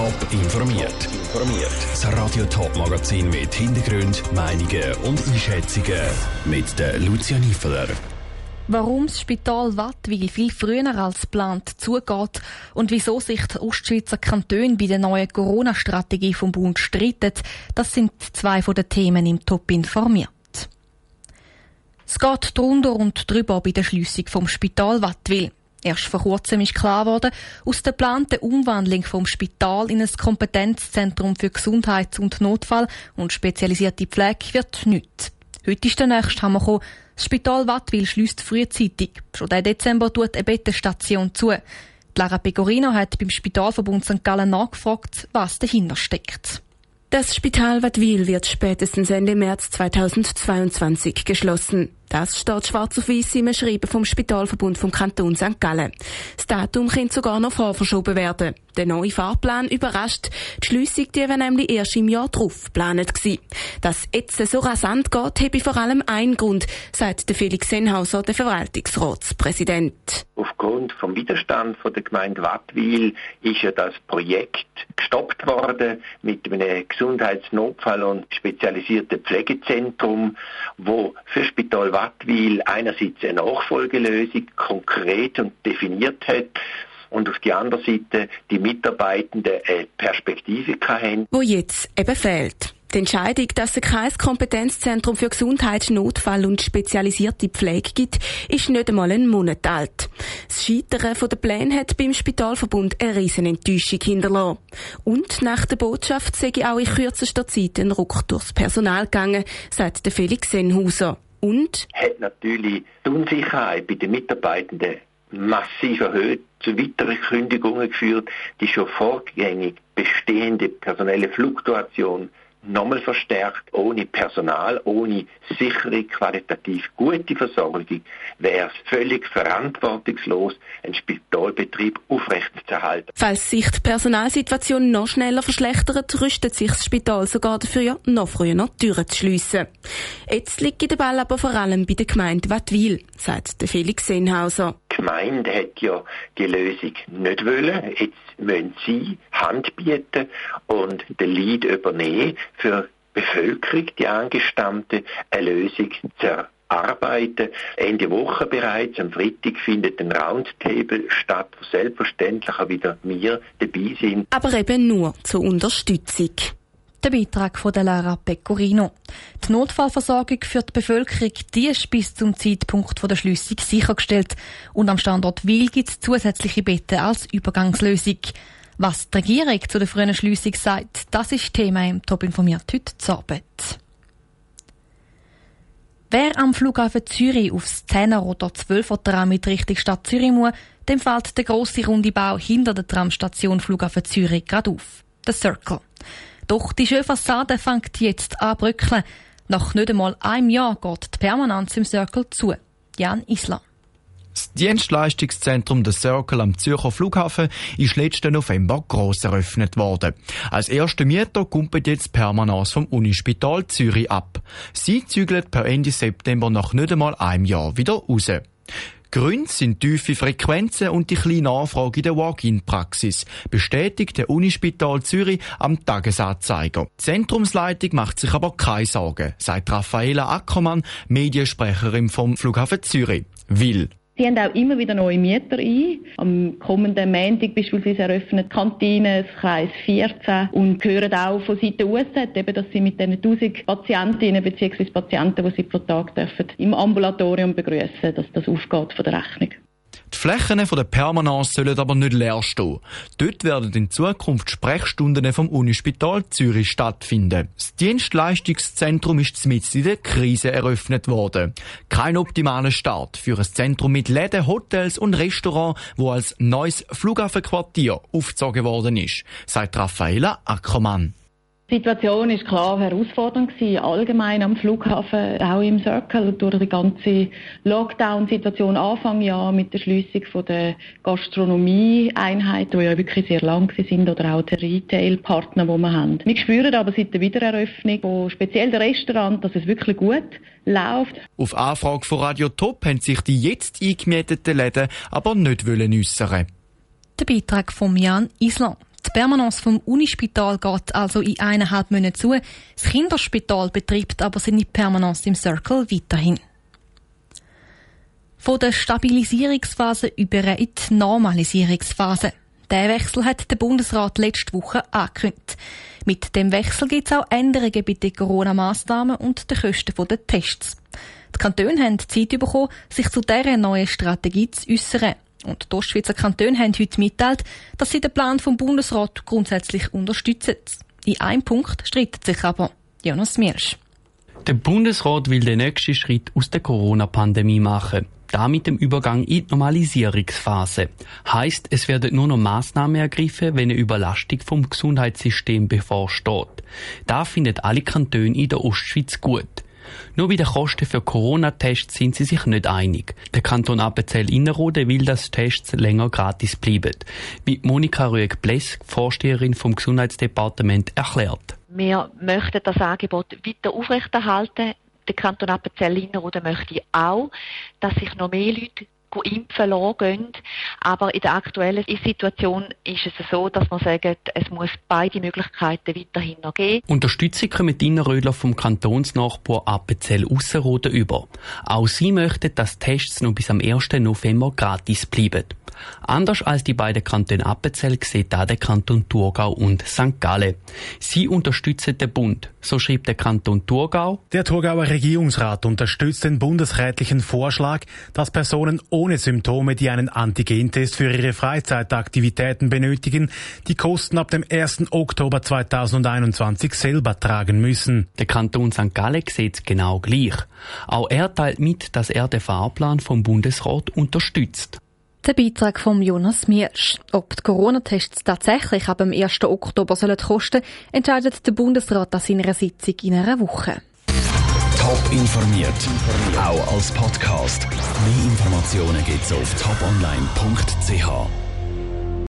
Top informiert. Informiert. Das Radio Top Magazin mit Hintergrund, Meinungen und Einschätzungen mit der Lucia Niefeler. Warum das Spital Wattwil viel früher als geplant zugeht und wieso sich die Ostschweizer Kantone bei der neuen Corona-Strategie vom Bund streiten, das sind zwei von den Themen im Top informiert. Es geht drunter und drüber bei der Schliessung vom Spital Wattwil. Erst vor kurzem ist klar geworden, aus der geplanten Umwandlung vom Spital in ein Kompetenzzentrum für Gesundheits- und Notfall und spezialisierte Pflege wird nichts. Heute ist der nächste Hammer gekommen. Das Spital Wattwil schließt frühzeitig. Schon im Dezember tut eine Bettenstation zu. Lara Pegorino hat beim Spitalverbund St. Gallen nachgefragt, was dahinter steckt. Das Spital Wattwil wird spätestens Ende März 2022 geschlossen. Das steht schwarz auf weiß im Schreiben vom Spitalverbund vom Kanton St. Gallen. Das Datum könnte sogar noch vorverschoben werden. Der neue Fahrplan überrascht. Die Schliessung die war nämlich erst im Jahr drauf geplant. Dass jetzt so rasant geht, habe vor allem einen Grund, sagt der Felix Senhauser, der Verwaltungsratspräsident. Aufgrund vom Widerstand von der Gemeinde Wattwil ist ja das Projekt gestoppt worden mit einem Gesundheitsnotfall- und spezialisierten Pflegezentrum, wo für Spital Wattwil einerseits eine Nachfolgelösung konkret und definiert hat und auf die andere Seite die Mitarbeitenden eine Perspektive haben. Wo jetzt eben fehlt. Die Entscheidung, dass es kein Kompetenzzentrum für Gesundheit, Notfall und spezialisierte Pflege gibt, ist nicht einmal einen Monat alt. Das Scheitern der Pläne hat beim Spitalverbund eine riesen Enttäuschung hinterlassen. Und nach der Botschaft sei auch in kürzester Zeit ein Ruck durchs Personal gegangen, sagt der Felix Senhauser. Und? Hat natürlich die Unsicherheit bei den Mitarbeitenden massiv erhöht, zu weiteren Kündigungen geführt, die schon vorgängig bestehende personelle Fluktuation nochmal verstärkt. Ohne Personal, ohne sichere, qualitativ gute Versorgung wäre es völlig verantwortungslos, einen Spitalbetrieb aufrechtzuerhalten. Falls sich die Personalsituation noch schneller verschlechtert, rüstet sich das Spital sogar dafür, noch früher noch Türen zu schliessen. Jetzt liegt der Ball aber vor allem bei der Gemeinde Wattwil, sagt der Felix Senhauser. Die Gemeinde hat ja die Lösung nicht wollen. Jetzt müssen sie Hand bieten und den Lead übernehmen für die Bevölkerung, die angestammte, eine Lösung zu erarbeiten. Ende Woche bereits, am Freitag findet ein Roundtable statt, wo selbstverständlich auch wieder wir dabei sind. Aber eben nur zur Unterstützung. Der Beitrag von der Lara Pecorino. Die Notfallversorgung für die Bevölkerung die ist bis zum Zeitpunkt der Schliessung sichergestellt und am Standort Wil gibt es zusätzliche Betten als Übergangslösung. Was die Regierung zu der frühen Schliessung sagt, das ist Thema im Top informiert heute zur Arbeit. Wer am Flughafen Zürich aufs 10er oder 12er Tram mit Richtung Stadt Zürich muss, dem fällt der grosse runde Bau hinter der Tramstation Flughafen Zürich gerade auf. Der Circle. Doch die schöne Fassade fängt jetzt an bröckeln. Nach nicht einmal einem Jahr geht die Permanenz im Circle zu. Jan Isler. Das Dienstleistungszentrum der Circle am Zürcher Flughafen ist letzten November gross eröffnet worden. Als erster Mieter kumpelt jetzt Permanence vom Unispital Zürich ab. Sie zügelt per Ende September nach nicht einmal einem Jahr wieder raus. Gründe sind tiefe Frequenzen und die kleine Nachfrage in der Walk-in-Praxis, bestätigt der Unispital Zürich am Tagesanzeiger. Die Zentrumsleitung macht sich aber keine Sorgen, sagt Raffaela Ackermann, Mediensprecherin vom Flughafen Zürich. Will. Sie haben auch immer wieder neue Mieter ein. Am kommenden Montag beispielsweise eröffnet Kantine das Kreis 14 und hören auch von Seiten USZ, eben, dass sie mit diesen 1000 Patientinnen bzw. Patienten, die sie pro Tag dürfen, im Ambulatorium begrüßen, dass das aufgeht von der Rechnung. Die Flächen der Permanence sollen aber nicht leer stehen. Dort werden in Zukunft Sprechstunden vom Unispital Zürich stattfinden. Das Dienstleistungszentrum ist mitten in der Krise eröffnet worden. Kein optimaler Start für ein Zentrum mit Läden, Hotels und Restaurants, wo als neues Flughafenquartier aufgezogen worden ist, sagt Raffaela Ackermann. Die Situation ist klar herausfordernd gewesen, allgemein am Flughafen, auch im Circle, durch die ganze Lockdown-Situation Anfang Jahr mit der Schließung von der Gastronomie-Einheiten, die ja wirklich sehr lang sind, oder auch der Retail-Partner, die wir haben. Wir spüren aber seit der Wiedereröffnung, wo speziell der Restaurant, dass es wirklich gut läuft. Auf Anfrage von Radio Top haben sich die jetzt eingemieteten Läden aber nicht äußern Der Beitrag von Jan Island. Die Permanence vom Unispital geht also in eineinhalb Monaten zu. Das Kinderspital betreibt aber seine Permanence im Circle weiterhin. Von der Stabilisierungsphase über in die Normalisierungsphase. Der Wechsel hat der Bundesrat letzte Woche angekündigt. Mit dem Wechsel gibt es auch Änderungen bei den Corona-Massnahmen und den Kosten der Tests. Die Kantone haben Zeit bekommen, sich zu dieser neuen Strategie zu äußern. Und die Ostschweizer Kantone haben heute mitteilt, dass sie den Plan vom Bundesrat grundsätzlich unterstützen. In einem Punkt streitet sich aber Jonas Mirsch. Der Bundesrat will den nächsten Schritt aus der Corona-Pandemie machen. Da mit dem Übergang in die Normalisierungsphase. Heißt, es werden nur noch Maßnahmen ergriffen, wenn eine Überlastung vom Gesundheitssystem bevorsteht. Da findet alle Kantone in der Ostschweiz gut. Nur bei den Kosten für Corona-Tests sind sie sich nicht einig. Der Kanton Appenzell-Innerrhoden will, dass Tests länger gratis bleiben. Wie Monika Rüeg-Bless, Vorsteherin vom Gesundheitsdepartement, erklärt. Wir möchten das Angebot weiter aufrechterhalten. Der Kanton Appenzell-Innerrhoden möchte auch, dass sich noch mehr Leute impfen lassen gehen. Aber in der aktuellen Situation ist es so, dass man sagt, es muss beide Möglichkeiten weiterhin noch geben. Unterstützung kommen die Innerrödler vom Kantonsnachbar Appenzell Ausserrhoden über. Auch sie möchten, dass Tests noch bis am 1. November gratis bleiben. Anders als die beiden Kantone Appenzell sieht da der Kanton Thurgau und St. Gallen. Sie unterstützen den Bund. So schrieb der Kanton Thurgau. Der Thurgauer Regierungsrat unterstützt den bundesrätlichen Vorschlag, dass Personen ohne Symptome, die einen Antigentest für ihre Freizeitaktivitäten benötigen, die Kosten ab dem 1. Oktober 2021 selber tragen müssen. Der Kanton St. Gallen sieht genau gleich. Auch er teilt mit, dass er den Fahrplan vom Bundesrat unterstützt. Der Beitrag von Jonas Miersch. Ob die Corona-Tests tatsächlich ab dem 1. Oktober sollen kosten, entscheidet der Bundesrat an seiner Sitzung in einer Woche. Top informiert, auch als Podcast. Mehr Informationen gibt's auf toponline.ch.